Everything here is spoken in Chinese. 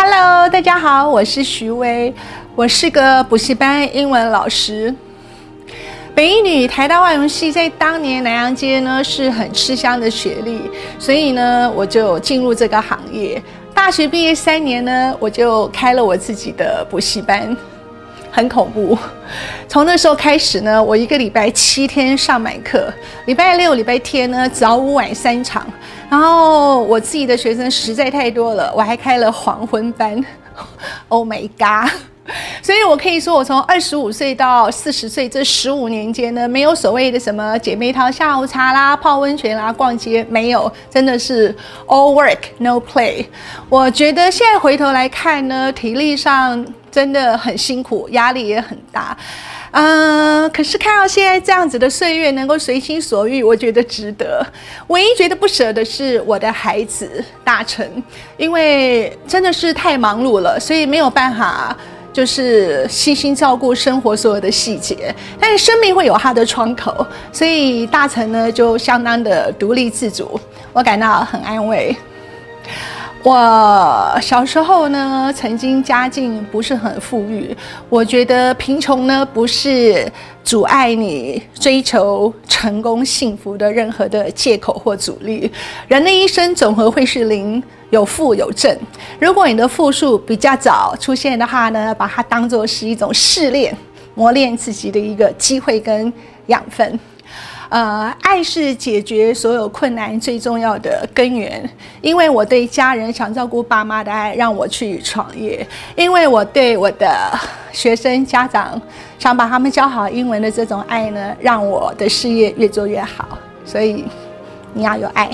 Hello，大家好，我是徐薇，我是个补习班英文老师。北一女台大外文系在当年南洋街呢是很吃香的学历，所以呢我就进入这个行业。大学毕业三年呢，我就开了我自己的补习班。很恐怖，从那时候开始呢，我一个礼拜七天上满课，礼拜六、礼拜天呢早午晚三场，然后我自己的学生实在太多了，我还开了黄昏班，Oh my god！所以我可以说，我从二十五岁到四十岁这十五年间呢，没有所谓的什么姐妹淘下午茶啦、泡温泉啦、逛街，没有，真的是 all work no play。我觉得现在回头来看呢，体力上真的很辛苦，压力也很大。嗯、可是看到现在这样子的岁月，能够随心所欲，我觉得值得。唯一觉得不舍的是我的孩子大成，因为真的是太忙碌了，所以没有办法。就是细心照顾生活所有的细节，但是生命会有它的窗口，所以大成呢就相当的独立自主，我感到很安慰。我小时候呢，曾经家境不是很富裕，我觉得贫穷呢不是阻碍你追求成功幸福的任何的借口或阻力。人的一生总和会是零。有负有正，如果你的负数比较早出现的话呢，把它当作是一种试炼、磨练自己的一个机会跟养分。呃，爱是解决所有困难最重要的根源。因为我对家人想照顾爸妈的爱，让我去创业；因为我对我的学生家长想把他们教好英文的这种爱呢，让我的事业越做越好。所以，你要有爱。